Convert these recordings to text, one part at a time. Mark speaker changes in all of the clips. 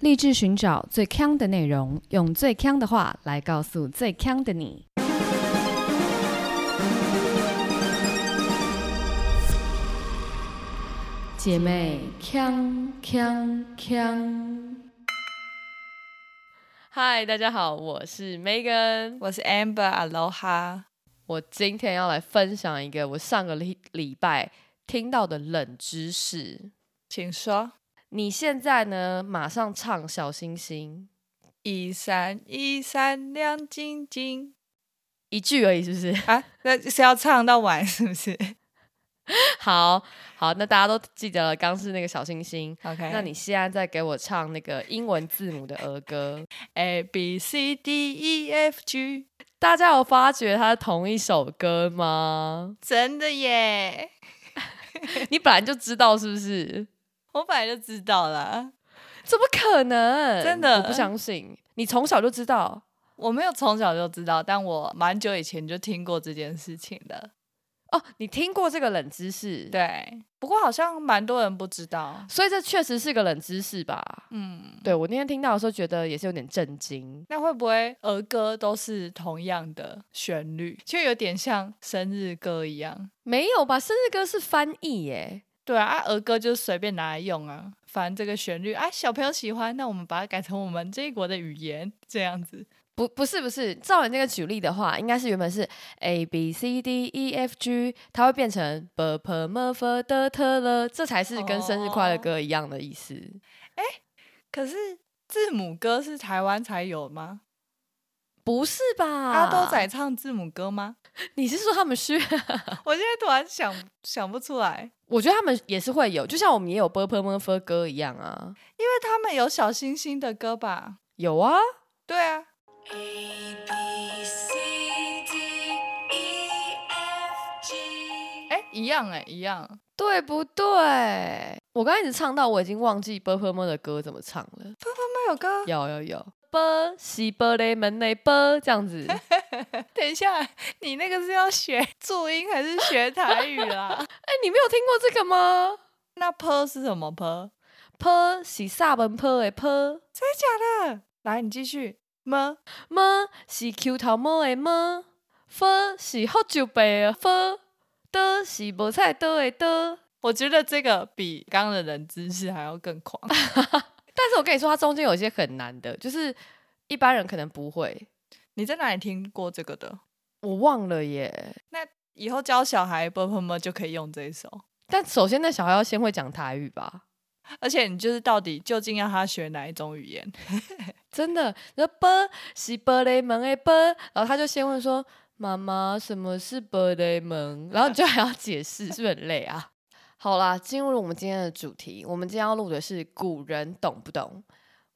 Speaker 1: 立志寻找最强的内容，用最强的话来告诉最强的你。姐妹，强强强！嗨，大家好，我是 Megan，
Speaker 2: 我是 Amber，Aloha。
Speaker 1: 我今天要来分享一个我上个礼礼拜听到的冷知识，
Speaker 2: 请说。
Speaker 1: 你现在呢？马上唱小星星，
Speaker 2: 一闪一闪亮晶晶，
Speaker 1: 一句而已，是不是
Speaker 2: 啊？那是要唱到晚，是不是？
Speaker 1: 好好，那大家都记得了，刚是那个小星星。
Speaker 2: OK，
Speaker 1: 那你现在再给我唱那个英文字母的儿歌
Speaker 2: ，A B C D E F G。
Speaker 1: 大家有发觉它是同一首歌吗？
Speaker 2: 真的耶！
Speaker 1: 你本来就知道是不是？
Speaker 2: 我本来就知道啦，
Speaker 1: 怎么可能？
Speaker 2: 真的，
Speaker 1: 我不相信。你从小就知道？
Speaker 2: 我没有从小就知道，但我蛮久以前就听过这件事情的。
Speaker 1: 哦，你听过这个冷知识？
Speaker 2: 对，不过好像蛮多人不知道，
Speaker 1: 所以这确实是个冷知识吧？嗯，对我那天听到的时候，觉得也是有点震惊。
Speaker 2: 那会不会儿歌都是同样的旋律，就有点像生日歌一样？
Speaker 1: 没有吧？生日歌是翻译耶。
Speaker 2: 对啊，儿歌就随便拿来用啊，反正这个旋律啊，小朋友喜欢，那我们把它改成我们这一国的语言，这样子。
Speaker 1: 不，不是，不是，照你那个举例的话，应该是原本是 A B C D E F G，它会变成 B P M F D T L，这才是跟生日快乐歌一样的意思。
Speaker 2: 哎，可是字母歌是台湾才有吗？
Speaker 1: 不是吧？
Speaker 2: 阿都仔唱字母歌吗？
Speaker 1: 你是说他们是？
Speaker 2: 我现在突然想想不出来。
Speaker 1: 我觉得他们也是会有，就像我们也有 “b p m f” 歌一样啊。
Speaker 2: 因为他们有小星星的歌吧？
Speaker 1: 有啊，
Speaker 2: 对啊。哎，一样哎，一样，
Speaker 1: 对不对？我刚一直唱到我已经忘记 “b p m” 的歌怎么唱了。“b
Speaker 2: p m” 有歌？
Speaker 1: 有有有。波西波雷门内波这样子，
Speaker 2: 等一下，你那个是要学注音还是学台语啦？
Speaker 1: 哎，你没有听过这个吗？
Speaker 2: 那坡是什么坡？
Speaker 1: 坡是萨文坡的坡，真
Speaker 2: 的假的？来，你继续。么
Speaker 1: 么是 Q 头么的么？佛是喝酒杯的佛，的是菠菜刀的刀。
Speaker 2: 我觉得这个比刚刚的人知识还要更狂。
Speaker 1: 但是我跟你说，它中间有一些很难的，就是一般人可能不会。
Speaker 2: 你在哪里听过这个的？
Speaker 1: 我忘了耶。
Speaker 2: 那以后教小孩啵啵啵就可以用这一首。
Speaker 1: 但首先，那小孩要先会讲台语吧。
Speaker 2: 而且你就是到底究竟要他学哪一种语言？
Speaker 1: 真的，那啵是玻璃门诶啵，然后他就先问说：“妈妈，什么是玻璃门？”然后你就还要解释，是不是很累啊？好啦，进入我们今天的主题。我们今天要录的是古人懂不懂？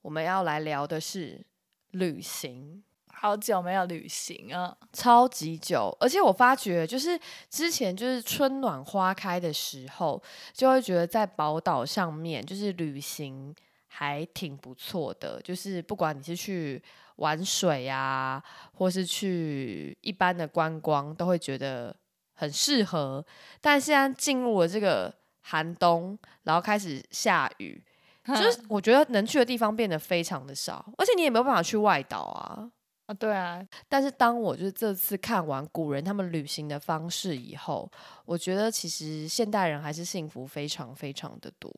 Speaker 1: 我们要来聊的是旅行。
Speaker 2: 好久没有旅行啊，
Speaker 1: 超级久。而且我发觉，就是之前就是春暖花开的时候，就会觉得在宝岛上面就是旅行还挺不错的。就是不管你是去玩水啊，或是去一般的观光，都会觉得。很适合，但现在进入了这个寒冬，然后开始下雨，就是我觉得能去的地方变得非常的少，而且你也没有办法去外岛啊。
Speaker 2: 啊，对啊。
Speaker 1: 但是当我就是这次看完古人他们旅行的方式以后，我觉得其实现代人还是幸福非常非常的多。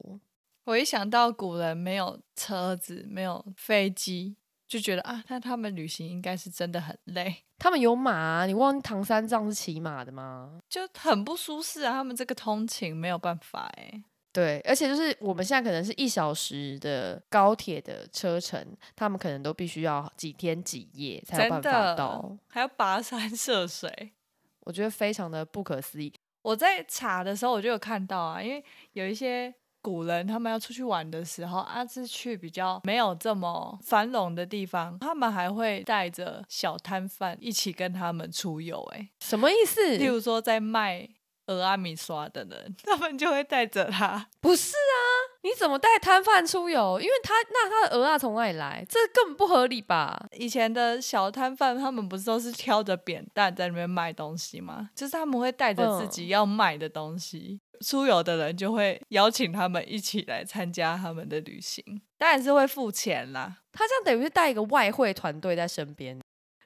Speaker 2: 我一想到古人没有车子，没有飞机。就觉得啊，那他们旅行应该是真的很累。
Speaker 1: 他们有马，你忘唐三藏是骑马的吗？
Speaker 2: 就很不舒适啊，他们这个通勤没有办法哎。
Speaker 1: 对，而且就是我们现在可能是一小时的高铁的车程，他们可能都必须要几天几夜才有办法到，
Speaker 2: 还要跋山涉水，
Speaker 1: 我觉得非常的不可思议。
Speaker 2: 我在查的时候我就有看到啊，因为有一些。古人他们要出去玩的时候，啊，是去比较没有这么繁荣的地方，他们还会带着小摊贩一起跟他们出游。哎，
Speaker 1: 什么意思？
Speaker 2: 例如说在卖俄阿米刷的人，他们就会带着他。
Speaker 1: 不是啊。你怎么带摊贩出游？因为他那他的鹅啊从哪里来？这根本不合理吧？
Speaker 2: 以前的小摊贩他们不是都是挑着扁担在那边卖东西吗？就是他们会带着自己要卖的东西出游的人，就会邀请他们一起来参加他们的旅行。当然是会付钱啦。
Speaker 1: 他这样等于是带一个外汇团队在身边，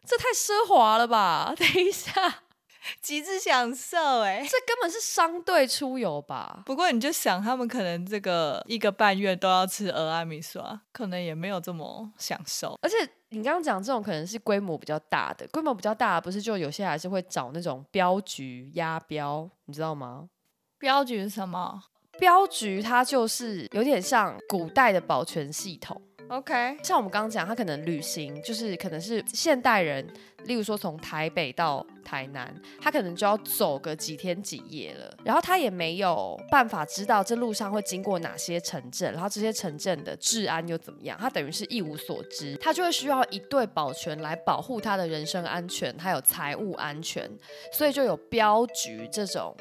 Speaker 1: 这太奢华了吧？等一下，
Speaker 2: 极致享受哎、
Speaker 1: 这根本是商队出游吧？
Speaker 2: 不过你就想，他们可能这个一个半月都要吃俄阿米刷，可能也没有这么享受。
Speaker 1: 而且你刚刚讲这种可能是规模比较大的，规模比较大的不是就有些还是会找那种镖局押镖，你知道吗？
Speaker 2: 镖局是什么
Speaker 1: 镖局它就是有点像古代的保全系统。
Speaker 2: ？OK，
Speaker 1: 像我们刚刚讲，他可能旅行就是可能是现代人，例如说从台北到台南，他可能就要走个几天几夜了，然后他也没有办法知道这路上会经过哪些城镇，然后这些城镇的治安又怎么样，他等于是一无所知，他就会需要一对保全来保护他的人身安全，还有财务安全，所以就有镖局这种。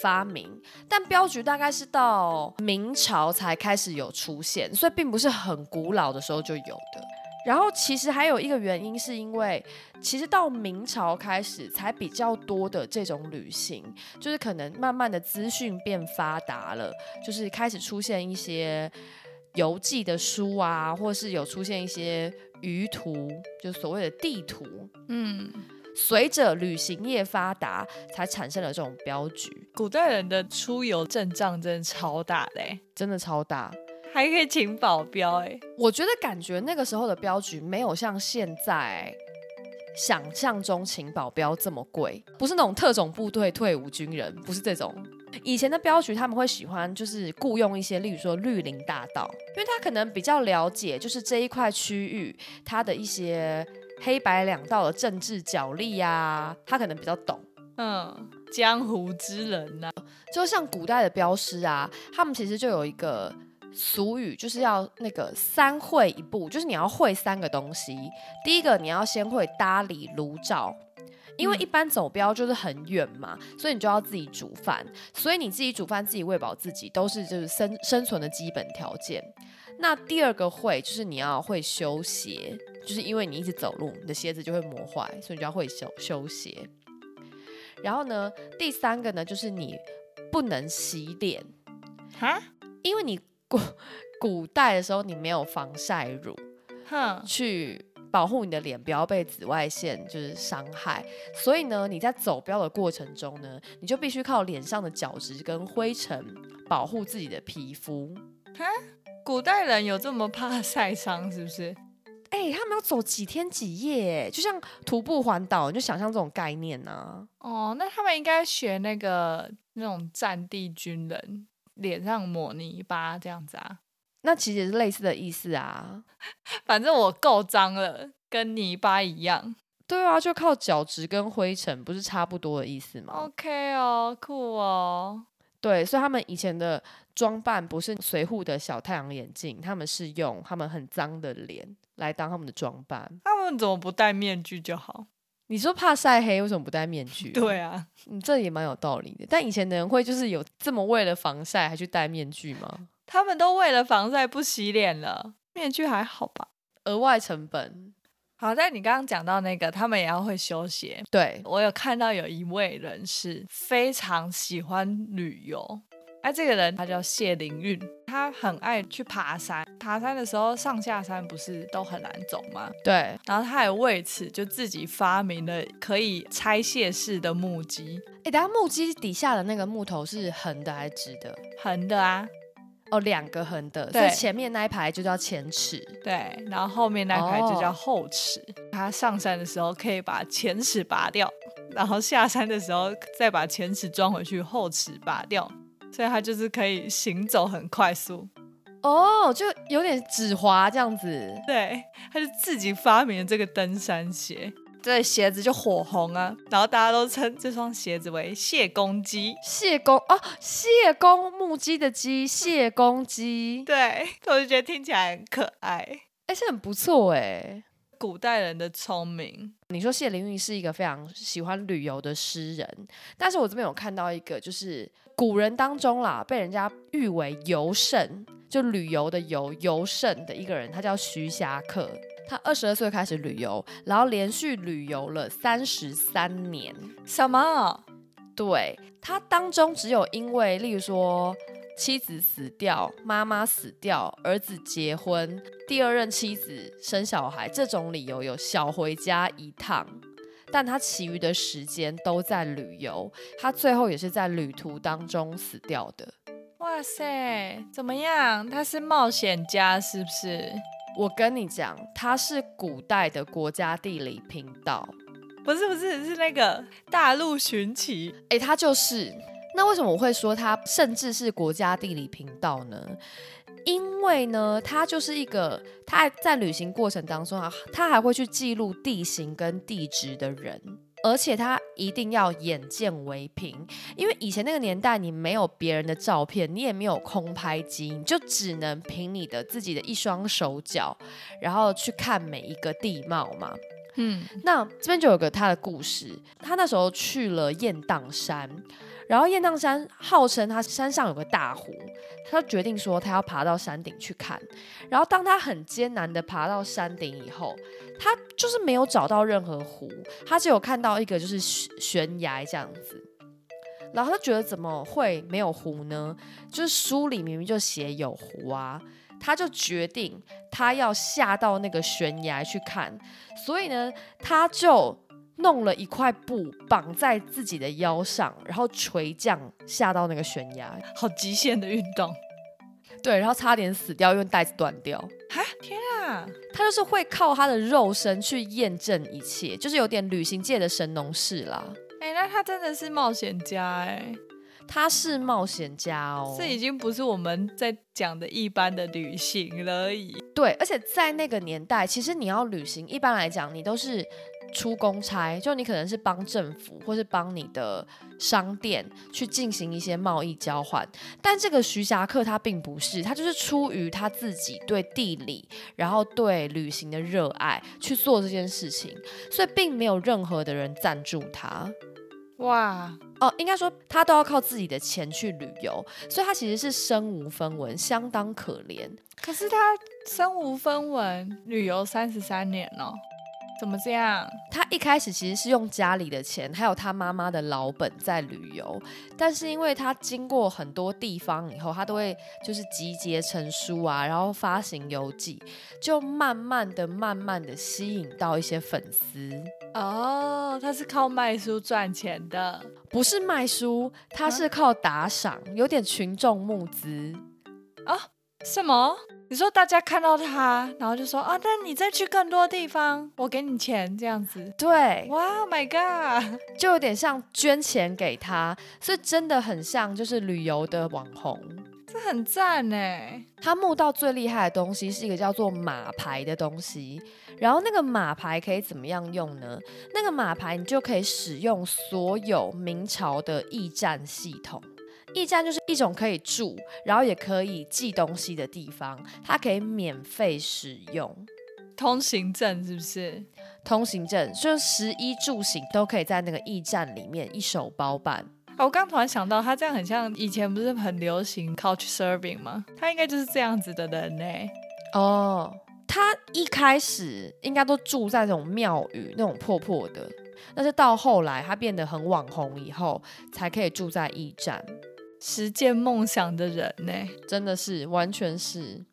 Speaker 1: 发明，但镖局大概是到明朝才开始有出现，所以并不是很古老的时候就有的。然后其实还有一个原因，是因为其实到明朝开始才比较多的这种旅行，就是可能慢慢的资讯变发达了，就是开始出现一些游记的书啊，或是有出现一些舆图，就所谓的地图。
Speaker 2: 嗯，
Speaker 1: 随着旅行业发达，才产生了这种镖局，
Speaker 2: 古代人的出游阵仗真的超大嘞、欸，
Speaker 1: 真的超大。
Speaker 2: 还可以请保镖哎、
Speaker 1: 我觉得感觉那个时候的镖局没有像现在想象中请保镖这么贵，不是那种特种部队退伍军人，不是这种。以前的镖局他们会喜欢就是雇佣一些，例如说绿林大盗，因为他可能比较了解就是这一块区域它的一些黑白两道的政治角力呀、他可能比较懂。
Speaker 2: 嗯，江湖之人呐、
Speaker 1: 就像古代的镖师啊，他们其实就有一个俗语，就是要那个三会一步，就是你要会三个东西。第一个，你要先会搭理炉灶。因为
Speaker 2: 嗯
Speaker 1: 一般走标就是很远嘛，所以你就要自己煮饭，所以你自己煮饭、自己喂饱自己，都是就是生生存的基本条件。那第二个会就是你要会修鞋，就是因为你一直走路，你的鞋子就会磨坏，所以你就要会修修鞋。然后呢，第三个呢，就是你不能洗脸，
Speaker 2: 哈，
Speaker 1: 因为你古 古代的时候你没有防晒乳
Speaker 2: 哼，
Speaker 1: 去保护你的脸不要被紫外线就是伤害，所以呢，你在走标的过程中呢，你就必须靠脸上的角质跟灰尘保护自己的皮肤。哈？
Speaker 2: 古代人有这么怕晒伤是不是？
Speaker 1: 哎、他们要走几天几夜，就像徒步环岛，你就想象这种概念啊。呢、
Speaker 2: 哦，那他们应该学那个那种战地军人，脸上抹泥巴这样子啊。
Speaker 1: 那其实也是类似的意思啊。
Speaker 2: 反正我够脏了，跟泥巴一样。
Speaker 1: 对啊，就靠角质跟灰尘，不是差不多的意思吗
Speaker 2: ？OK 哦，酷哦。
Speaker 1: 对，所以他们以前的装扮不是随护的小太阳眼镜，他们是用他们很脏的脸来当他们的装扮。
Speaker 2: 他们怎么不戴面具就好？
Speaker 1: 你说怕晒黑，为什么不戴面具？，
Speaker 2: 对啊，
Speaker 1: 嗯，这也蛮有道理的。但以前的人会就是有这么为了防晒还去戴面具吗？
Speaker 2: 他们都为了防晒不洗脸了，面具还好吧？
Speaker 1: 额外成本，
Speaker 2: 好，在你刚刚讲到那个，他们也要会修鞋。
Speaker 1: 对，
Speaker 2: 我有看到有一位人是非常喜欢旅游，哎、这个人他叫谢灵运，他很爱去爬山。爬山的时候上下山不是都很难走吗？
Speaker 1: 对，
Speaker 2: 然后他还为此就自己发明了可以拆卸式的木屐，
Speaker 1: 哎，等下木屐底下的那个木头是横的还是直的？
Speaker 2: 横的啊，
Speaker 1: 哦，两个横的，所
Speaker 2: 对
Speaker 1: 以前面那一排就叫前齿。
Speaker 2: 对，然后后面那一排就叫
Speaker 1: 哦
Speaker 2: 后齿。他上山的时候可以把前齿拔掉，然后下山的时候再把前齿装回去，后齿拔掉，所以他就是可以行走很快速。
Speaker 1: 哦，就有点指滑这样子。
Speaker 2: 对，他就自己发明了这个登山鞋，这鞋子就火红啊，然后大家都称这双鞋子为谢公鸡。
Speaker 1: 谢公哦，谢公木鸡的鸡，谢公鸡，
Speaker 2: 对，我就觉得听起来很可爱。
Speaker 1: 而且很不错哎。
Speaker 2: 古代人的聪明，
Speaker 1: 你说谢灵运是一个非常喜欢旅游的诗人，但是我这边有看到一个，就是古人当中啦，被人家誉为游圣，就旅游的游游圣的一个人，他叫徐霞客。他二十二岁开始旅游，然后连续旅游了三十三年。
Speaker 2: 什么？
Speaker 1: 对他当中只有因为，例如说，妻子死掉、妈妈死掉、儿子结婚、第二任妻子生小孩这种理由有小回家一趟，但他其余的时间都在旅游，他最后也是在旅途当中死掉的。
Speaker 2: 哇塞，怎么样？他是冒险家是不是？
Speaker 1: 我跟你讲，他是古代的国家地理频道。
Speaker 2: 不是不是是那个大陆寻奇，
Speaker 1: 哎，他就是。那为什么我会说他甚至是国家地理频道呢？因为呢，他就是一个他在旅行过程当中啊，他还会去记录地形跟地质的人，而且他一定要眼见为凭，因为以前那个年代你没有别人的照片，你也没有空拍机，你就只能凭你的自己的一双手脚，然后去看每一个地貌嘛。嗯，那这边就有个他的故事。他那时候去了雁荡山，然后雁荡山号称他山上有个大湖，他决定说他要爬到山顶去看。然后当他很艰难的爬到山顶以后，他就是没有找到任何湖，他只有看到一个就是悬崖这样子。然后他觉得怎么会没有湖呢？就是书里明明就写有湖啊。他就决定他要下到那个悬崖去看，所以呢，他就弄了一块布绑在自己的腰上，然后垂降下到那个悬崖，
Speaker 2: 好极限的运动。
Speaker 1: 对，然后差点死掉，因为带子断掉。
Speaker 2: 哈，天啊！
Speaker 1: 他就是会靠他的肉身去验证一切，就是有点旅行界的神农氏啦。
Speaker 2: 哎，那他真的是冒险家哎。
Speaker 1: 他是冒险家哦，
Speaker 2: 这已经不是我们在讲的一般的旅行了而已。
Speaker 1: 对，而且在那个年代，其实你要旅行，一般来讲，你都是出公差，就你可能是帮政府或是帮你的商店去进行一些贸易交换。但这个徐霞客他并不是，他就是出于他自己对地理，然后对旅行的热爱去做这件事情，所以并没有任何的人赞助他。哇哦，应该说他都要靠自己的钱去旅游，所以他其实是身无分文，相当可怜。
Speaker 2: 可是他身无分文，旅游三十三年了。怎么这样？
Speaker 1: 他一开始其实是用家里的钱，还有他妈妈的老本在旅游，但是因为他经过很多地方以后，他都会就是集结成书啊，然后发行游记，就慢慢的、慢慢的吸引到一些粉丝。
Speaker 2: 哦，他是靠卖书赚钱的，
Speaker 1: 不是卖书，他是靠打赏，有点群众募资
Speaker 2: 啊？什么？你说大家看到他，然后就说啊，那你再去更多地方，我给你钱这样子。
Speaker 1: 对，
Speaker 2: 哇，My God，
Speaker 1: 就有点像捐钱给他，所以真的很像就是旅游的网红，
Speaker 2: 这很赞哎。
Speaker 1: 他募到最厉害的东西是一个叫做马牌的东西，然后那个马牌可以怎么样用呢？那个马牌你就可以使用所有明朝的驿站系统。驿站就是一种可以住，然后也可以寄东西的地方，它可以免费使用。
Speaker 2: 通行证是不是？
Speaker 1: 通行证就是食衣住行都可以在那个驿站里面一手包办。
Speaker 2: 我刚突然想到，他这样很像以前不是很流行 couch serving 吗？他应该就是这样子的人呢。
Speaker 1: 哦，他一开始应该都住在那种庙宇那种破破的，但是到后来他变得很网红以后，才可以住在驿站。
Speaker 2: 实践梦想的人呢，
Speaker 1: 真的是完全是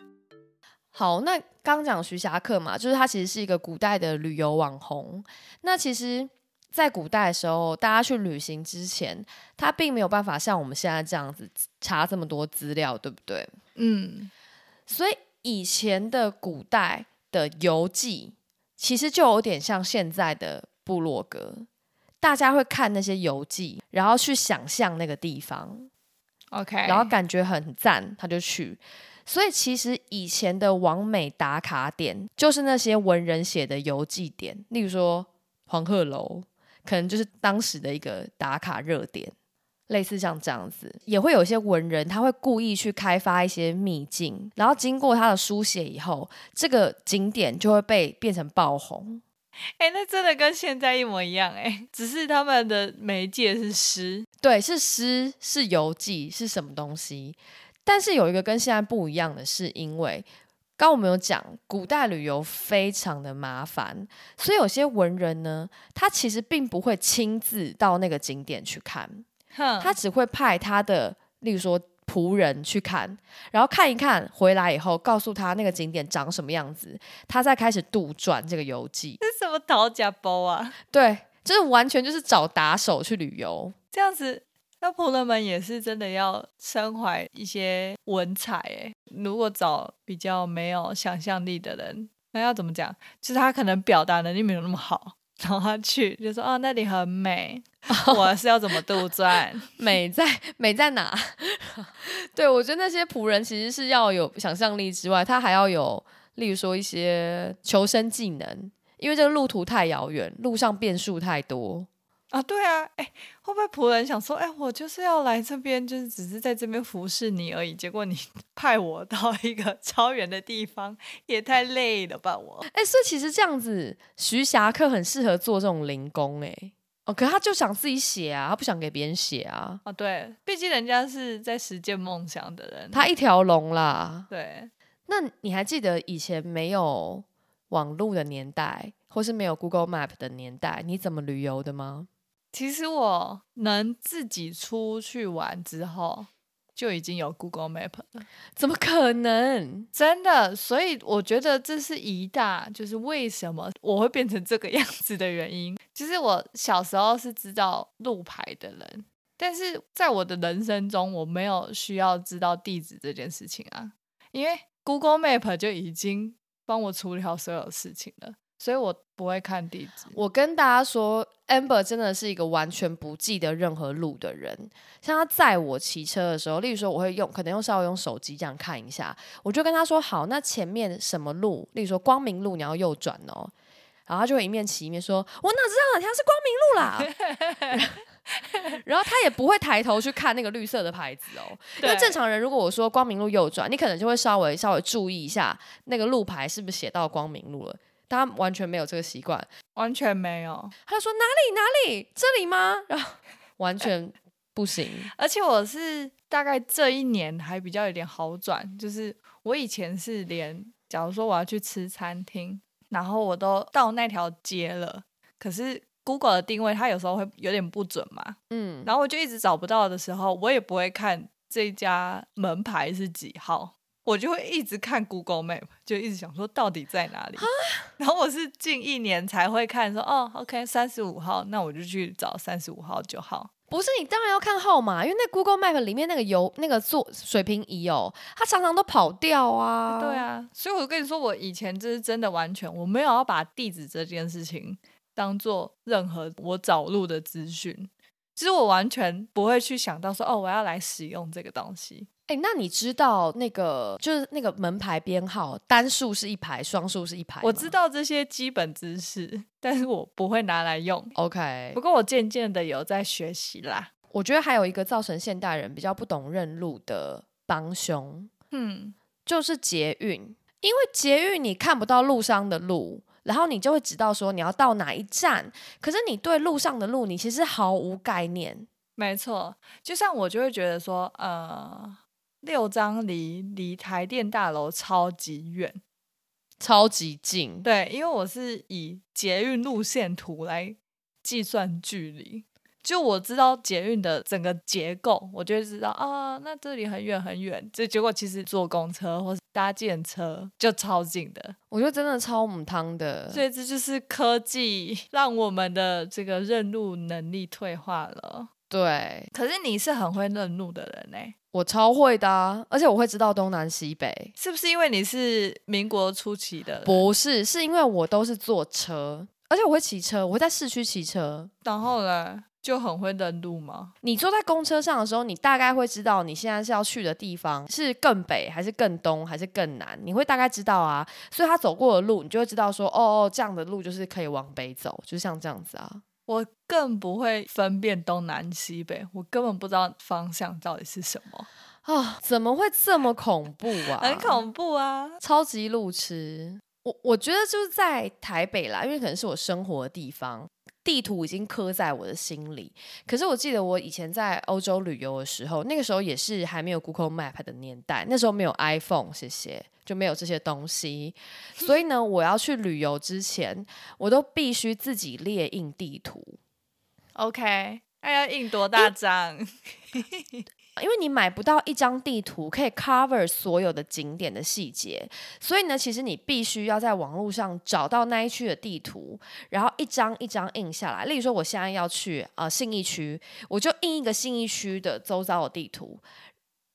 Speaker 1: 好。那刚讲徐霞客嘛，就是他其实是一个古代的旅游网红。那其实，在古代的时候，大家去旅行之前，他并没有办法像我们现在这样子查这么多资料，对不对？嗯。所以以前的古代的游记，其实就有点像现在的部落格，大家会看那些游记，然后去想象那个地方。
Speaker 2: OK，
Speaker 1: 然后感觉很赞，他就去。所以其实以前的王美打卡点，就是那些文人写的游记点，例如说黄鹤楼，可能就是当时的一个打卡热点，类似像这样子。也会有一些文人，他会故意去开发一些秘境，然后经过他的书写以后，这个景点就会被变成爆红。
Speaker 2: 哎，那真的跟现在一模一样哎，只是他们的媒介是诗，
Speaker 1: 对，是诗，是游记，是什么东西？但是有一个跟现在不一样的是，因为刚我们有讲，古代旅游非常的麻烦，所以有些文人呢，他其实并不会亲自到那个景点去看，他只会派他的，例如说仆人去看，然后看一看回来以后，告诉他那个景点长什么样子，他再开始杜撰这个游记。
Speaker 2: 这是什么讨假包啊？
Speaker 1: 对，就是完全就是找打手去旅游。
Speaker 2: 这样子，那仆人们也是真的要身怀一些文采诶。如果找比较没有想象力的人，那要怎么讲？就是他可能表达能力没有那么好，然后他去就说：“哦，那里很美。”我是要怎么杜撰？
Speaker 1: 美在美在哪？对我觉得那些仆人其实是要有想象力之外，他还要有，例如说一些求生技能，因为这个路途太遥远，路上变数太多。
Speaker 2: 啊，对啊，哎，会不会仆人想说，哎，我就是要来这边，就是只是在这边服侍你而已，结果你 派我到一个 超远的地方，也太累了吧，我。
Speaker 1: 哎，所以其实这样子，徐霞客很适合做这种零工，哎，哦，可他就想自己写啊，他不想给别人写啊。
Speaker 2: 啊，对，毕竟人家是在实践梦想的人，
Speaker 1: 他一条龙啦。
Speaker 2: 对，
Speaker 1: 那你还记得以前没有网络的年代，或是没有 Google Map 的年代，你怎么旅游的吗？
Speaker 2: 其实我能自己出去玩之后，就已经有 Google Map 了。
Speaker 1: 怎么可能？
Speaker 2: 真的，所以我觉得这是一大，就是为什么我会变成这个样子的原因。其实我小时候是知道路牌的人，但是在我的人生中，我没有需要知道地址这件事情啊，因为 Google Map 就已经帮我处理好所有事情了。所以我不会看地址。
Speaker 1: 我跟大家说，amber 真的是一个完全不记得任何路的人。像他载我骑车的时候，例如说我会用，可能用稍微用手机这样看一下，我就跟他说：“好，那前面什么路？例如说光明路，你要右转哦。”然后他就会一面骑一面说：“我哪知道哪条是光明路啦？”然后他也不会抬头去看那个绿色的牌子哦。因为正常人如果我说光明路右转，你可能就会稍微稍微注意一下那个路牌是不是写到光明路了。他完全没有这个习惯，
Speaker 2: 完全没有。
Speaker 1: 他就说哪里哪里这里吗？然后完全不行。
Speaker 2: 而且我是大概这一年还比较有点好转，就是我以前是连，假如说我要去吃餐厅，然后我都到那条街了，可是 Google 的定位它有时候会有点不准嘛，嗯，然后我就一直找不到的时候，我也不会看这家门牌是几号。我就会一直看 Google Map，就一直想说到底在哪里。然后我是近一年才会看说哦，OK，三十五号，那我就去找三十五号就好。
Speaker 1: 不是你当然要看号码，因为那 Google Map 里面那个油那个做水平仪哦，它常常都跑掉啊。
Speaker 2: 对啊，所以我跟你说，我以前就是真的完全我没有要把地址这件事情当做任何我找路的资讯，其实我完全不会去想到说哦，我要来使用这个东西。
Speaker 1: 哎，那你知道那个就是那个门牌编号，单数是一排，双数是一排。
Speaker 2: 我知道这些基本知识，但是我不会拿来用。
Speaker 1: OK，
Speaker 2: 不过我渐渐的有在学习啦。
Speaker 1: 我觉得还有一个造成现代人比较不懂认路的帮凶，嗯，就是捷运，因为捷运你看不到路上的路，然后你就会知道说你要到哪一站，可是你对路上的路你其实毫无概念。
Speaker 2: 没错，就像我就会觉得说，呃。六张离离台电大楼超级远，
Speaker 1: 超级近。
Speaker 2: 对，因为我是以捷运路线图来计算距离，就我知道捷运的整个结构，我就知道啊，那这里很远很远。这结果其实坐公车或是搭建车就超近的，
Speaker 1: 我觉得真的超母汤的。
Speaker 2: 所以这就是科技让我们的这个认路能力退化了。
Speaker 1: 对，
Speaker 2: 可是你是很会认路的人呢。
Speaker 1: 我超会的，而且我会知道东南西北，
Speaker 2: 是不是因为你是民国初期的？
Speaker 1: 不是，是因为我都是坐车，而且我会骑车，我会在市区骑车。
Speaker 2: 然后呢，就很会认路吗？
Speaker 1: 你坐在公车上的时候，你大概会知道你现在是要去的地方是更北还是更东还是更南，你会大概知道啊。所以他走过的路，你就会知道说，哦哦，这样的路就是可以往北走，就像这样子啊。
Speaker 2: 我更不会分辨东南西北，我根本不知道方向到底是什么
Speaker 1: 啊！怎么会这么恐怖啊？
Speaker 2: 很恐怖啊！
Speaker 1: 超级路痴。我我觉得就是在台北啦，因为可能是我生活的地方，地图已经刻在我的心里。可是我记得我以前在欧洲旅游的时候，那个时候也是还没有 Google Map 的年代，那时候没有 iPhone，谢谢。就没有这些东西，所以呢，我要去旅游之前，我都必须自己列印地图。
Speaker 2: OK，那要印多大张？
Speaker 1: 因为你买不到一张地图可以 cover 所有的景点的细节，所以呢，其实你必须要在网络上找到那一区的地图，然后一张一张印下来。例如说，我现在要去呃信义区，我就印一个信义区的周遭的地图。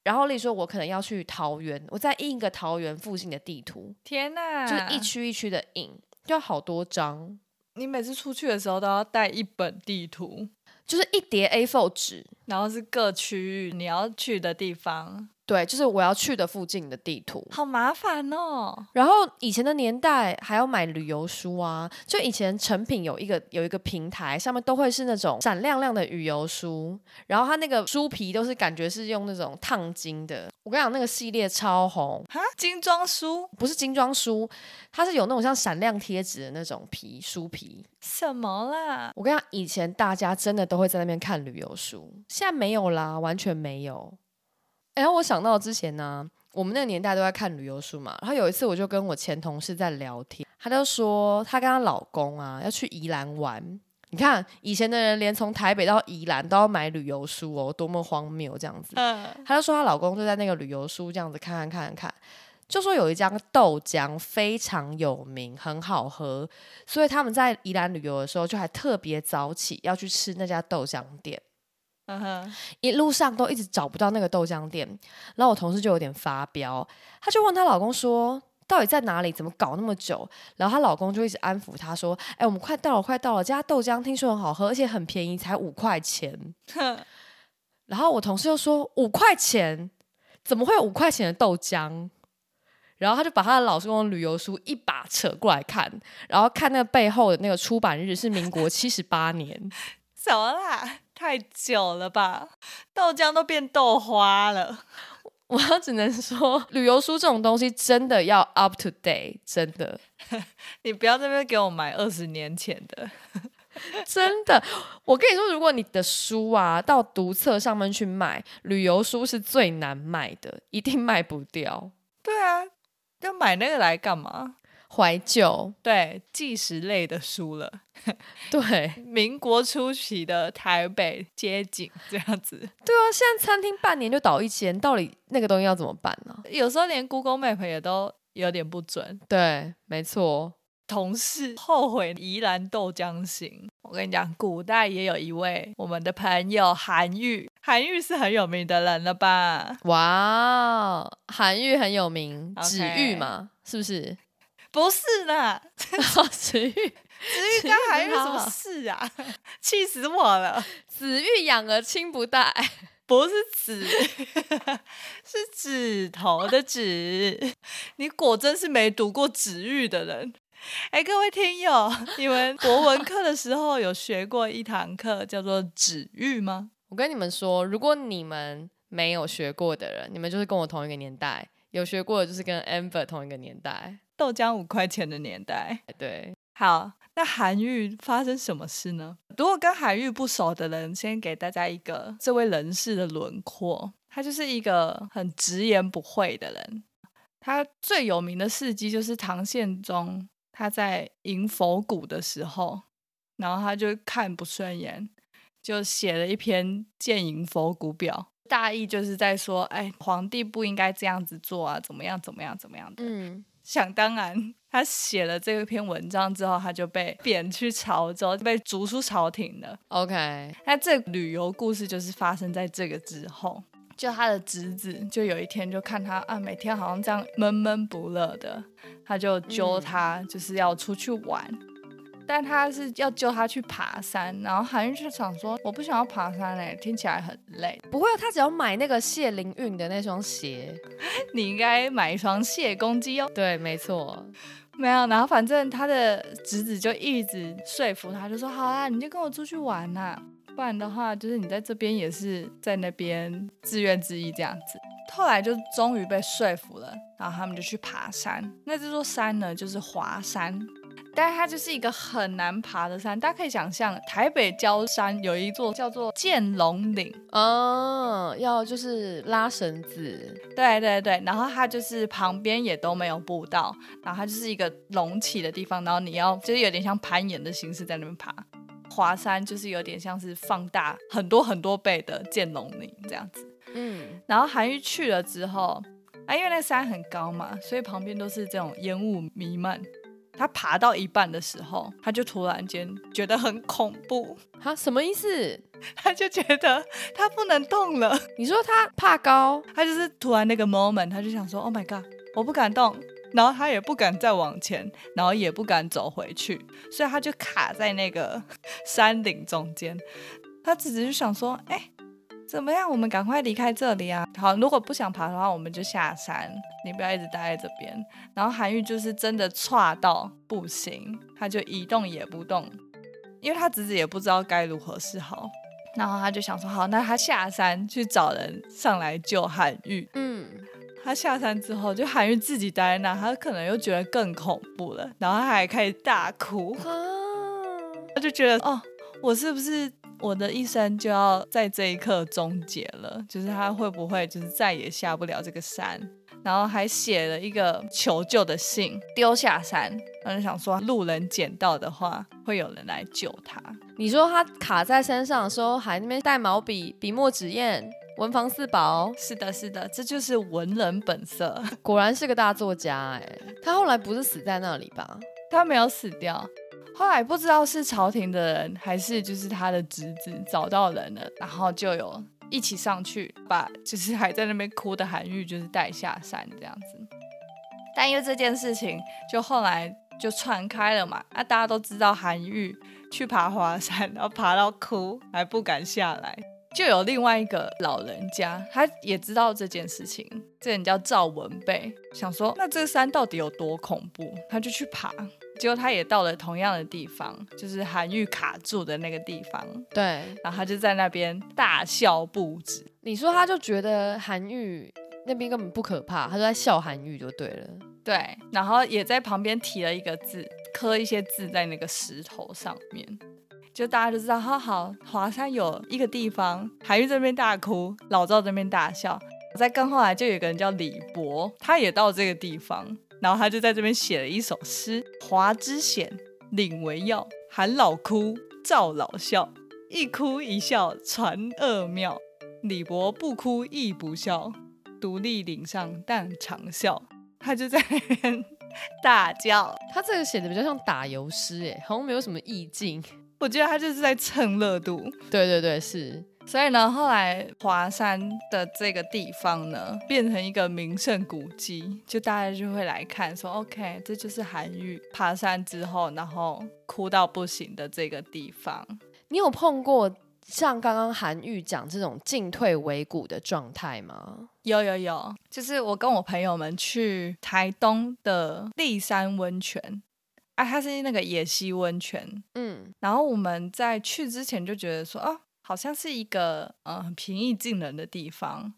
Speaker 1: 然后，例如说，我可能要去桃园，我再印一个桃园附近的地图，
Speaker 2: 天哪，
Speaker 1: 就是一区一区的印，要好多张。
Speaker 2: 你每次出去的时候都要带一本地图，
Speaker 1: 就是一叠 A4 纸，
Speaker 2: 然后是各区域你要去的地方。
Speaker 1: 对，就是我要去的附近的地图，
Speaker 2: 好麻烦哦。
Speaker 1: 然后以前的年代还要买旅游书啊，就以前成品有一个有一个平台，上面都会是那种闪亮亮的旅游书，然后它那个书皮都是感觉是用那种烫金的。我跟你讲，那个系列超红
Speaker 2: 哈，精装书
Speaker 1: 不是精装书，它是有那种像闪亮贴纸的那种皮书皮。
Speaker 2: 什么啦？
Speaker 1: 我跟你讲，以前大家真的都会在那边看旅游书，现在没有啦，完全没有。然后我想到之前呢，我们那个年代都在看旅游书嘛。然后有一次，我就跟我前同事在聊天，她就说她跟她老公啊要去宜兰玩。你看以前的人连从台北到宜兰都要买旅游书哦，多么荒谬这样子。嗯，她就说她老公就在那个旅游书这样子看看看看，就说有一家豆浆非常有名，很好喝，所以他们在宜兰旅游的时候就还特别早起要去吃那家豆浆店。嗯哼，一路上都一直找不到那个豆浆店，然后我同事就有点发飙，她就问她老公说：“到底在哪里？怎么搞那么久？”然后她老公就一直安抚她说：“哎，我们快到了，快到了，这家豆浆听说很好喝，而且很便宜，才五块钱。”然后我同事又说：“五块钱？怎么会有五块钱的豆浆？”然后他就把他的老公的旅游书一把扯过来看，然后看那个背后的那个出版日是民国七十八年，
Speaker 2: 什么啦？太久了吧，豆浆都变豆花了。
Speaker 1: 我只能说，旅游书这种东西真的要 up to date，真的。
Speaker 2: 你不要这边给我买二十年前的，
Speaker 1: 真的。我跟你说，如果你的书啊到读册上面去卖，旅游书是最难卖的，一定卖不掉。
Speaker 2: 对啊，要买那个来干嘛？
Speaker 1: 怀旧，
Speaker 2: 对纪实类的书了，
Speaker 1: 对
Speaker 2: 民国初期的台北街景这样子。
Speaker 1: 对啊，现在餐厅半年就倒一间，到底那个东西要怎么办呢？
Speaker 2: 有时候连 Google Map 也都有点不准。
Speaker 1: 对，没错。
Speaker 2: 同事后悔宜兰豆浆行。我跟你讲，古代也有一位我们的朋友韩愈，韩愈是很有名的人了吧？
Speaker 1: 哇，韩愈很有名，子玉嘛，是不是？
Speaker 2: 不是啦，
Speaker 1: 子玉，子
Speaker 2: 玉刚还有什么事啊？气死我了！
Speaker 1: 子欲养而亲不待，
Speaker 2: 不是子，是指头的指。你果真是没读过子玉的人。哎，各位听友，你们国文课的时候有学过一堂课叫做子玉吗？
Speaker 1: 我跟你们说，如果你们没有学过的人，你们就是跟我同一个年代；有学过的，就是跟 Amber 同一个年代。
Speaker 2: 豆浆五块钱的年代，
Speaker 1: 对，
Speaker 2: 好，那韩愈发生什么事呢？如果跟韩愈不熟的人，先给大家一个这位人士的轮廓，他就是一个很直言不讳的人。他最有名的事迹就是唐宪宗他在迎佛骨的时候，然后他就看不顺眼，就写了一篇《谏迎佛骨表》，大意就是在说，哎，皇帝不应该这样子做啊，怎么样，怎么样，怎么样的，嗯。想当然，他写了这篇文章之后，他就被贬去潮州，被逐出朝廷了。
Speaker 1: OK，
Speaker 2: 那这旅游故事就是发生在这个之后。就他的侄子，就有一天就看他啊，每天好像这样闷闷不乐的，他就揪他，就是要出去玩。但他是要救他去爬山，然后韩愈就想说：“我不想要爬山嘞，听起来很累。”
Speaker 1: 不会，他只要买那个谢灵运的那双鞋。
Speaker 2: 你应该买一双谢公鸡哦。
Speaker 1: 对，没错。
Speaker 2: 没有，然后反正他的侄子就一直说服他，就说：“好啊，你就跟我出去玩呐，不然的话，就是你在这边也是在那边自怨自艾这样子。”后来就终于被说服了，然后他们就去爬山。那这座山呢，就是华山。但是它就是一个很难爬的山，大家可以想象，台北郊山有一座叫做剑龙岭，
Speaker 1: 哦，要就是拉绳子，
Speaker 2: 对对对，然后它就是旁边也都没有步道，然后它就是一个隆起的地方，然后你要就是有点像攀岩的形式在那边爬，华山就是有点像是放大很多很多倍的剑龙岭这样子。
Speaker 1: 嗯，
Speaker 2: 然后韩愈去了之后，啊，因为那山很高嘛，所以旁边都是这种烟雾弥漫。他爬到一半的时候，他就突然间觉得很恐怖，
Speaker 1: 他什么意思？
Speaker 2: 他就觉得他不能动了。
Speaker 1: 你说他怕高，
Speaker 2: 他就是突然那个 moment，他就想说：“Oh my god，我不敢动。”然后他也不敢再往前，然后也不敢走回去，所以他就卡在那个山顶中间。他只是想说：“哎。”怎么样？我们赶快离开这里啊！好，如果不想爬的话，我们就下山。你不要一直待在这边。然后韩愈就是真的差到不行，他就一动也不动，因为他侄子也不知道该如何是好。然后他就想说，好，那他下山去找人上来救韩愈。嗯，他下山之后，就韩愈自己待在那，他可能又觉得更恐怖了。然后他还开始大哭，他就觉得，哦，我是不是？我的一生就要在这一刻终结了，就是他会不会就是再也下不了这个山，然后还写了一个求救的信丢下山，然后就想说路人捡到的话会有人来救他。
Speaker 1: 你说他卡在山上的时候还那边带毛笔、笔墨纸砚、文房四宝，
Speaker 2: 是的，是的，这就是文人本色，
Speaker 1: 果然是个大作家哎。他后来不是死在那里吧？
Speaker 2: 他没有死掉。后来不知道是朝廷的人还是就是他的侄子找到人了，然后就有一起上去把就是还在那边哭的韩愈就是带下山这样子。但因为这件事情就后来就传开了嘛，啊大家都知道韩愈去爬华山，然后爬到哭还不敢下来，就有另外一个老人家他也知道这件事情，这人叫赵文贝，想说那这山到底有多恐怖，他就去爬。结果他也到了同样的地方，就是韩愈卡住的那个地方。
Speaker 1: 对，
Speaker 2: 然后他就在那边大笑不止。
Speaker 1: 你说他就觉得韩愈那边根本不可怕，他就在笑韩愈就对了。
Speaker 2: 对，然后也在旁边提了一个字，刻一些字在那个石头上面，就大家就知道，好好华山有一个地方，韩愈这边大哭，老赵这边大笑。在更后来就有个人叫李博，他也到这个地方。然后他就在这边写了一首诗：华之险，岭为要。韩老哭，赵老笑，一哭一笑传恶妙。李博不哭亦不笑，独立岭上但长啸。他就在那边大叫。
Speaker 1: 他这个写的比较像打油诗，哎，好像没有什么意境。
Speaker 2: 我觉得他就是在蹭热度。
Speaker 1: 对对对，是。
Speaker 2: 所以呢，后来华山的这个地方呢，变成一个名胜古迹，就大家就会来看，说 OK，这就是韩愈爬山之后，然后哭到不行的这个地方。
Speaker 1: 你有碰过像刚刚韩愈讲这种进退维谷的状态吗？
Speaker 2: 有有有，就是我跟我朋友们去台东的立山温泉，啊，它是那个野溪温泉，嗯，然后我们在去之前就觉得说，哦。好像是一个嗯很平易近人的地方，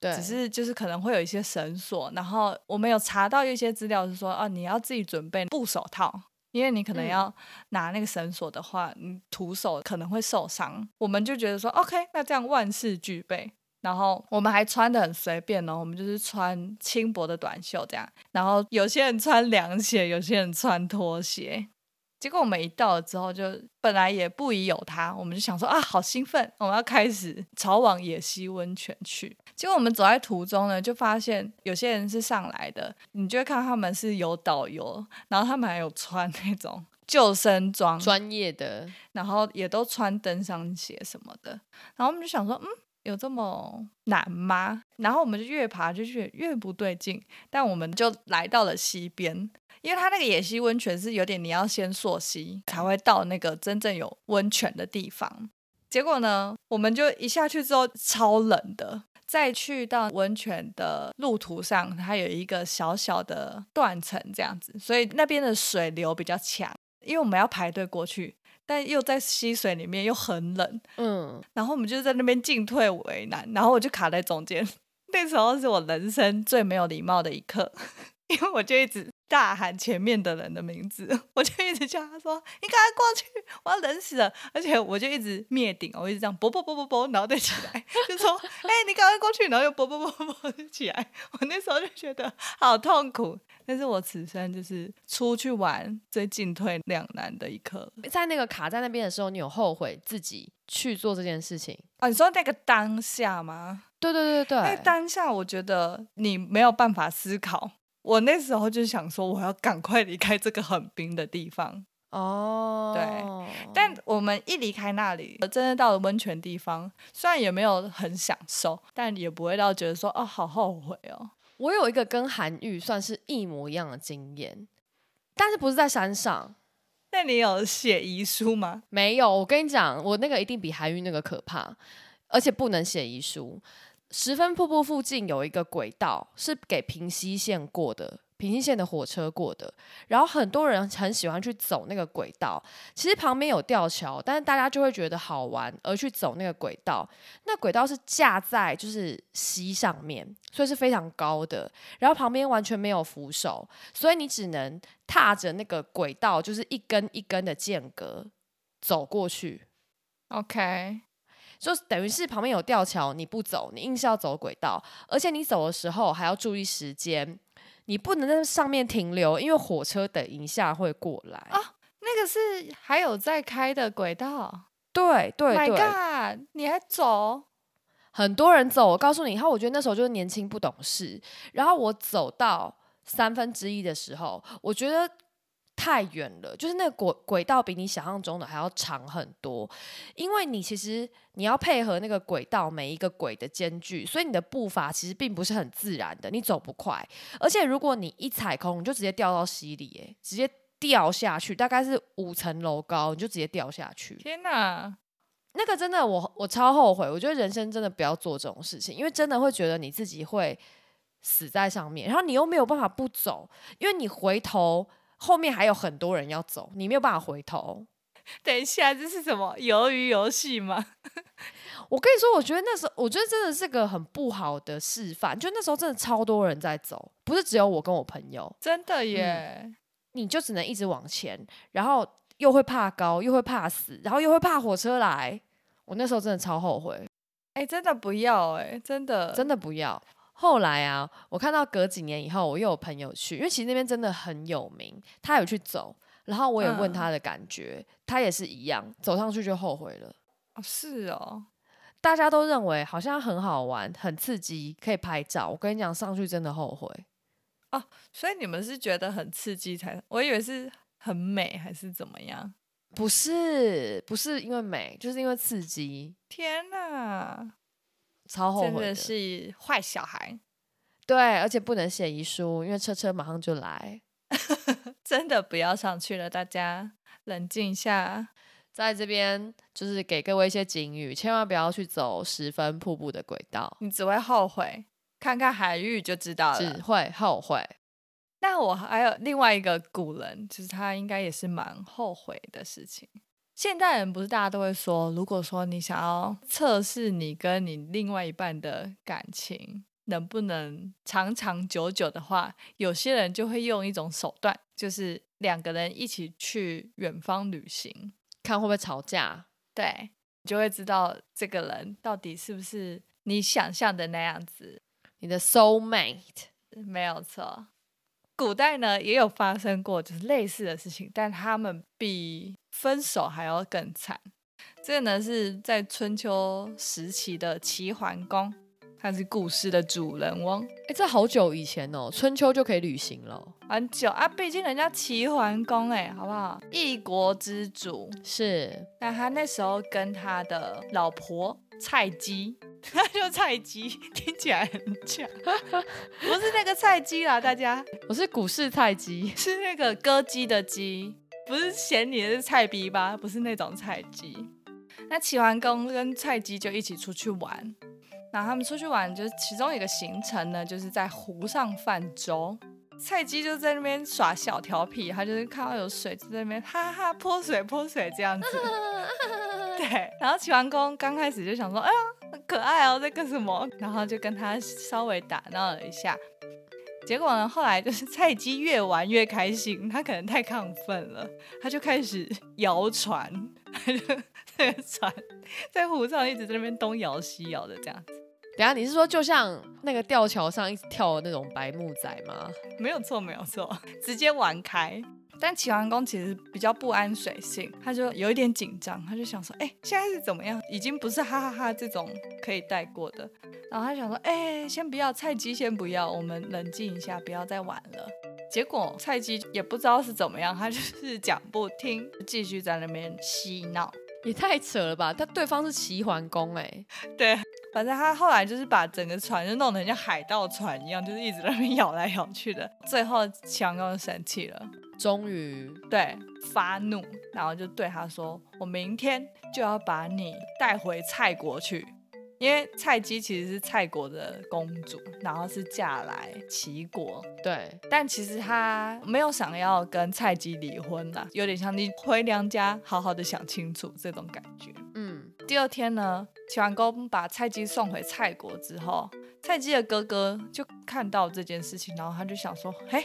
Speaker 1: 对，
Speaker 2: 只是就是可能会有一些绳索，然后我们有查到一些资料是说，哦，你要自己准备布手套，因为你可能要拿那个绳索的话，你徒手可能会受伤。我们就觉得说，OK，那这样万事俱备，然后我们还穿的很随便哦，我们就是穿轻薄的短袖这样，然后有些人穿凉鞋，有些人穿拖鞋。结果我们一到了之后，就本来也不疑有他，我们就想说啊，好兴奋，我们要开始朝往野溪温泉去。结果我们走在途中呢，就发现有些人是上来的，你就会看他们是有导游，然后他们还有穿那种救生装，
Speaker 1: 专业的，
Speaker 2: 然后也都穿登山鞋什么的。然后我们就想说，嗯，有这么难吗？然后我们就越爬就越越不对劲，但我们就来到了溪边。因为它那个野溪温泉是有点，你要先溯溪才会到那个真正有温泉的地方。结果呢，我们就一下去之后超冷的，再去到温泉的路途上，它有一个小小的断层这样子，所以那边的水流比较强。因为我们要排队过去，但又在溪水里面又很冷，嗯，然后我们就在那边进退为难，然后我就卡在中间。那时候是我人生最没有礼貌的一刻。因为我就一直大喊前面的人的名字，我就一直叫他说：“你赶快过去，我要冷死了。”而且我就一直灭顶，我一直这样啵啵啵啵啵，然后再起来，就说：“哎，你赶快过去。”然后又啵啵啵啵啵起来。我那时候就觉得好痛苦，但是我此生就是出去玩最进退两难的一刻。
Speaker 1: 在那个卡在那边的时候，你有后悔自己去做这件事情
Speaker 2: 啊？你说那个当下吗？
Speaker 1: 对对对
Speaker 2: 因为
Speaker 1: 对，
Speaker 2: 当下我觉得你没有办法思考，我那时候就想说我要赶快离开这个很冰的地方。
Speaker 1: 哦，对
Speaker 2: 但我们一离开那里，真的到了温泉地方，虽然也没有很享受，但也不会到觉得说哦好后悔哦。
Speaker 1: 我有一个跟韩愈算是一模一样的经验，但是不是在山上。
Speaker 2: 那你有写遗书吗？
Speaker 1: 没有，我跟你讲，我那个一定比韩愈那个可怕，而且不能写遗书。十分瀑布附近有一个轨道是给平西线过的，平西线的火车过的。然后很多人很喜欢去走那个轨道，其实旁边有吊桥，但是大家就会觉得好玩而去走那个轨道。那轨道是架在就是溪上面，所以是非常高的。然后旁边完全没有扶手，所以你只能踏着那个轨道，就是一根一根的间隔走过去。
Speaker 2: OK，
Speaker 1: 就等于是旁边有吊桥，你不走，你硬是要走轨道，而且你走的时候还要注意时间，你不能在上面停留，因为火车等一下会过来啊。
Speaker 2: 那个是还有在开的轨道。
Speaker 1: 对对
Speaker 2: My God，你还走？
Speaker 1: 很多人走，我告诉你，然后我觉得那时候就是年轻不懂事，然后我走到三分之一的时候，我觉得太远了，就是那个轨轨道比你想象中的还要长很多，因为你其实你要配合那个轨道每一个轨的间距，所以你的步伐其实并不是很自然的，你走不快，而且如果你一踩空，你就直接掉到溪里，哎，直接掉下去，大概是五层楼高，你就直接掉下去。
Speaker 2: 天哪！
Speaker 1: 那个真的我我超后悔，我觉得人生真的不要做这种事情，因为真的会觉得你自己会死在上面，然后你又没有办法不走，因为你回头后面还有很多人要走，你没有办法回头。
Speaker 2: 等一下，这是什么鱿鱼游戏吗？
Speaker 1: 我跟你说，我觉得那时候，我觉得真的是个很不好的示范，就那时候真的超多人在走，不是只有我跟我朋友，
Speaker 2: 真的耶！
Speaker 1: 你就只能一直往前，然后又会怕高，又会怕死，然后又会怕火车来。我那时候真的超后悔。
Speaker 2: 哎、真的不要哎、真的
Speaker 1: 真的不要。后来啊，我看到隔几年以后，我又有朋友去，因为其实那边真的很有名，他有去走，然后我也问
Speaker 2: 嗯
Speaker 1: 他的感觉，他也是一样，走上去就后悔了。
Speaker 2: 哦是哦，
Speaker 1: 大家都认为好像很好玩、很刺激，可以拍照。我跟你讲，上去真的后悔。
Speaker 2: 所以你们是觉得很刺激才？我以为是很美还是怎么样？
Speaker 1: 不是，不是因为美，就是因为刺激，
Speaker 2: 天哪，
Speaker 1: 超后悔
Speaker 2: 真的是坏小孩，
Speaker 1: 对，而且不能写遗书，因为车车马上就来。
Speaker 2: 真的不要上去了，大家冷静一下。
Speaker 1: 在这边就是给各位一些警语，千万不要去走十分瀑布的轨道，
Speaker 2: 你只会后悔，看看海域就知道了只。
Speaker 1: 会后悔。
Speaker 2: 那我还有另外一个古人，就是他应该也是蛮后悔的事情。现代人不是大家都会说，如果说你想要测试你跟你另外一半的感情能不能长长久久的话，有些人就会用一种手段，就是两个人一起去远方旅行，
Speaker 1: 看会不会吵架？
Speaker 2: 对，你就会知道这个人到底是不是你想象的那样子。
Speaker 1: 你的 soul mate，
Speaker 2: 没有错。古代呢也有发生过就是类似的事情，但他们比分手还要更惨。这个呢是在春秋时期的齐桓公，他是故事的主人翁。
Speaker 1: 哎，这好久以前哦，春秋就可以旅行了。
Speaker 2: 很久啊，毕竟人家齐桓公哎，好不好？一国之主。
Speaker 1: 是，
Speaker 2: 那他那时候跟他的老婆蔡姬，他就菜鸡，听起来很像，不是那个菜鸡啦，大家。
Speaker 1: 我是股市菜鸡，
Speaker 2: 是那个歌姬的姬，不是嫌你是菜逼吧？不是那种菜鸡。那齐桓公跟菜鸡就一起出去玩，然后他们出去玩，就是其中一个行程呢，就是在湖上泛舟。菜鸡就在那边耍小调皮，他就是看到有水就在那边哈哈泼水泼水这样子。对，然后齐桓公刚开始就想说，哎呀，很可爱哦，在干什么？然后就跟他稍微打闹了一下。结果呢，后来就是菜鸡越玩越开心，他可能太亢奋了，他就开始摇船，他就那个船在湖上一直在那边东摇西摇的这样子。
Speaker 1: 等下你是说就像那个吊桥上一直跳的那种白木仔吗？
Speaker 2: 没有错，没有错，直接玩开。但齐桓公其实比较不安水性，他就有一点紧张，他就想说，哎、现在是怎么样？已经不是哈哈哈这种可以带过的。然后他想说，哎、先不要，菜鸡先不要，我们冷静一下，不要再玩了。结果菜鸡也不知道是怎么样，他就是讲不听，继续在那边嬉闹。
Speaker 1: 也太扯了吧！他对方是齐桓公哎，
Speaker 2: 对，反正他后来就是把整个船就弄得很像海盗船一样，就是一直在那边 摇来摇去的。最后齐桓公就生气了，
Speaker 1: 终于
Speaker 2: 对，发怒，然后就对他说：“我明天就要把你带回蔡国去。”因为蔡姬其实是蔡国的公主，然后是嫁来齐国，
Speaker 1: 对，
Speaker 2: 但其实她没有想要跟蔡姬离婚啦，有点像你回娘家好好的想清楚这种感觉。
Speaker 1: 嗯，
Speaker 2: 第二天呢，齐桓公把蔡姬送回蔡国之后，蔡姬的哥哥就看到这件事情，然后他就想说：“嘿，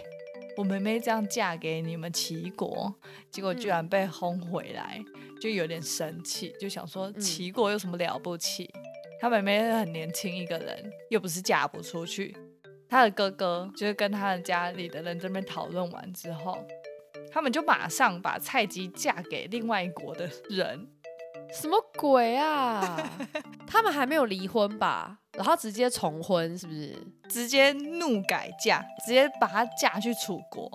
Speaker 2: 我妹妹这样嫁给你们齐国，结果居然被轰回来，就有点生气，就想说
Speaker 1: 嗯
Speaker 2: 齐国有什么了不起？他妹妹很年轻一个人，又不是嫁不出去。”他的哥哥就是跟他的家里的人这边讨论完之后，他们就马上把蔡姬嫁给另外一国的人。
Speaker 1: 什么鬼啊？他们还没有离婚吧？然后直接重婚是不是？
Speaker 2: 直接怒改嫁，直接把她嫁去楚国。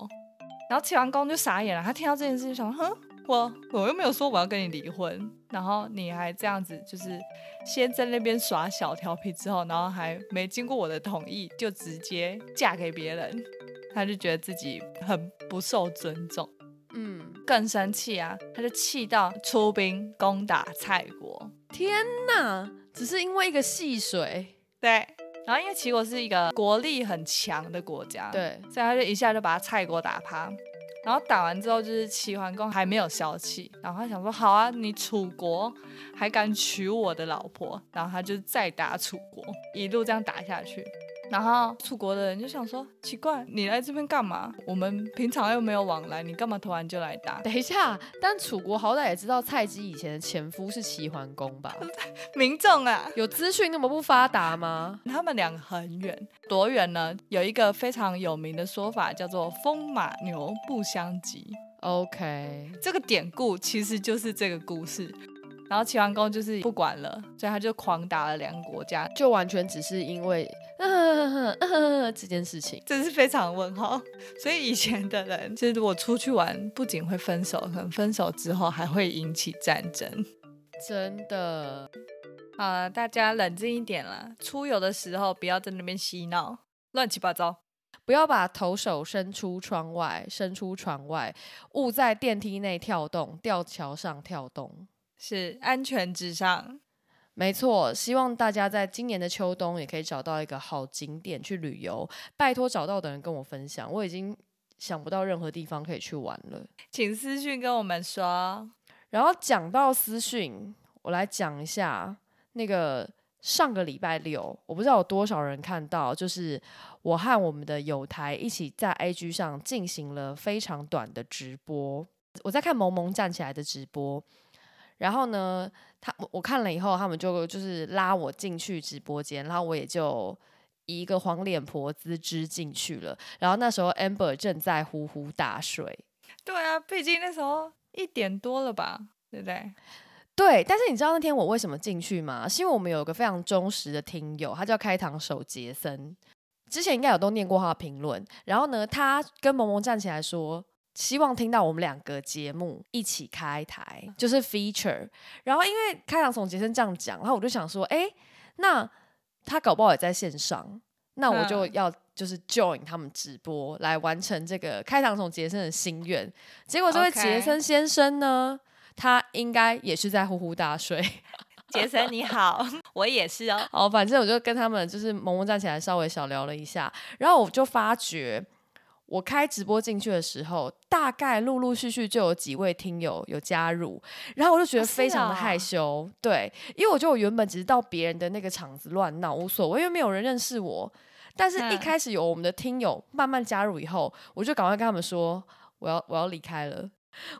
Speaker 2: 然后齐桓公就傻眼了，他听到这件事就想，哼，我我又没有说我要跟你离婚，然后你还这样子，就是先在那边耍小调皮之后，然后还没经过我的同意就直接嫁给别人，他就觉得自己很不受尊重，
Speaker 1: 嗯，
Speaker 2: 更生气啊，他就气到出兵攻打蔡国。
Speaker 1: 天哪！只是因为一个戏水，
Speaker 2: 对，然后因为齐国是一个国力很强的国家，
Speaker 1: 对，
Speaker 2: 所以他就一下就把蔡国打趴。然后打完之后，就是齐桓公还没有消气，然后他想说：好啊，你楚国还敢娶我的老婆？然后他就再打楚国，一路这样打下去。然后楚国的人就想说：奇怪，你来这边干嘛？我们平常又没有往来，你干嘛突然就来打？
Speaker 1: 等一下，但楚国好歹也知道蔡姬以前的前夫是齐桓公吧？
Speaker 2: 民众啊，
Speaker 1: 有资讯那么不发达吗？
Speaker 2: 他们两个很远，多远呢？有一个非常有名的说法叫做“风马牛不相及”。
Speaker 1: OK，
Speaker 2: 这个典故其实就是这个故事。然后齐桓公就是不管了，所以他就狂打了两个国家，
Speaker 1: 就完全只是因为这件事情。
Speaker 2: 这是非常问号。所以以前的人，就是如果出去玩，不仅会分手，可能分手之后还会引起战争。
Speaker 1: 真的，
Speaker 2: 好了，大家冷静一点啦，出游的时候不要在那边嬉闹，乱七八糟。
Speaker 1: 不要把头手伸出窗外，伸出窗外，勿在电梯内跳动，吊桥上跳动。
Speaker 2: 是安全至上。
Speaker 1: 没错，希望大家在今年的秋冬也可以找到一个好景点去旅游。拜托找到的人跟我分享，我已经想不到任何地方可以去玩了。
Speaker 2: 请私讯跟我们说。
Speaker 1: 然后讲到私讯，我来讲一下那个上个礼拜六，我不知道有多少人看到，就是我和我们的友台一起在 IG 上进行了非常短的直播。我在看萌萌站起来的直播，然后呢，他我我看了以后，他们就就是拉我进去直播间，然后我也就。以一个黄脸婆姿姿进去了，然后那时候 Amber 正在呼呼大睡，
Speaker 2: 对啊，毕竟那时候一点多了吧，对不对？
Speaker 1: 对，但是你知道那天我为什么进去吗？是因为我们有个非常忠实的听友，他叫开膛手杰森，之前应该有都念过他的评论。然后呢，他跟萌萌站起来说，希望听到我们两个节目一起开台，就是 feature。然后因为开场从杰森这样讲，然后我就想说，哎，那他搞不好也在线上，那我就
Speaker 2: 嗯
Speaker 1: 要就是 join 他们直播来完成这个开膛手杰森的心愿。结果这位杰森先生呢？他应该也是在呼呼大睡。
Speaker 2: 杰森你好，我也是哦。
Speaker 1: 好，反正我就跟他们就是萌萌站起来稍微小聊了一下，然后我就发觉，我开直播进去的时候，大概陆陆续续就有几位听友有加入，然后我就觉得非常的
Speaker 2: 啊。
Speaker 1: 害羞，对，因为我觉得我原本只是到别人的那个场子乱闹无所谓，因为没有人认识我。但是，一
Speaker 2: 嗯。
Speaker 1: 开始有我们的听友慢慢加入以后，我就赶快跟他们说，我要我要离开了。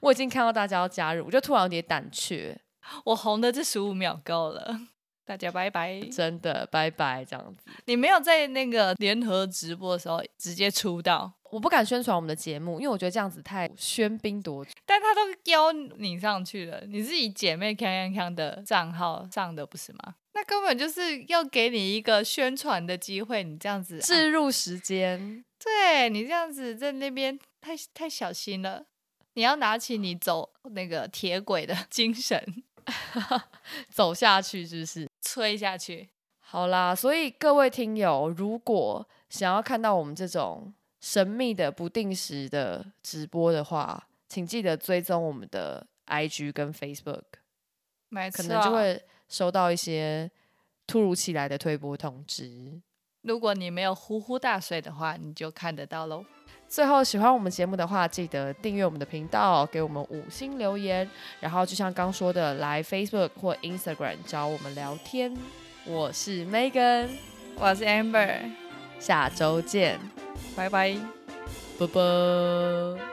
Speaker 1: 我已经看到大家要加入，我就突然有点胆怯，
Speaker 2: 我红的这十五秒够了，大家拜拜。
Speaker 1: 真的拜拜这样子。
Speaker 2: 你没有在那个联合直播的时候直接出道，
Speaker 1: 我不敢宣传我们的节目，因为我觉得这样子太喧宾夺主。
Speaker 2: 但他都邀你上去了，你是以姐妹康康康的账号上的不是吗？那根本就是要给你一个宣传的机会，你这样子、啊，
Speaker 1: 置入时间，
Speaker 2: 对你这样子在那边太太小心了。你要拿起你走那个铁轨的 精神，
Speaker 1: 走下去是不是？
Speaker 2: 吹下去。
Speaker 1: 好啦，所以各位听友，如果想要看到我们这种神秘的、不定时的直播的话，请记得追踪我们的 IG 跟 Facebook，
Speaker 2: 没错，
Speaker 1: 可能就会收到一些突如其来的推播通知。
Speaker 2: 如果你没有呼呼大睡的话，你就看得到喽。
Speaker 1: 最后，喜欢我们节目的话，记得订阅我们的频道，给我们五星留言，然后就像刚说的，来 Facebook 或 Instagram 找我们聊天。我是 Megan，
Speaker 2: 我是 Amber，
Speaker 1: 下周见，
Speaker 2: 拜拜，
Speaker 1: 啵啵。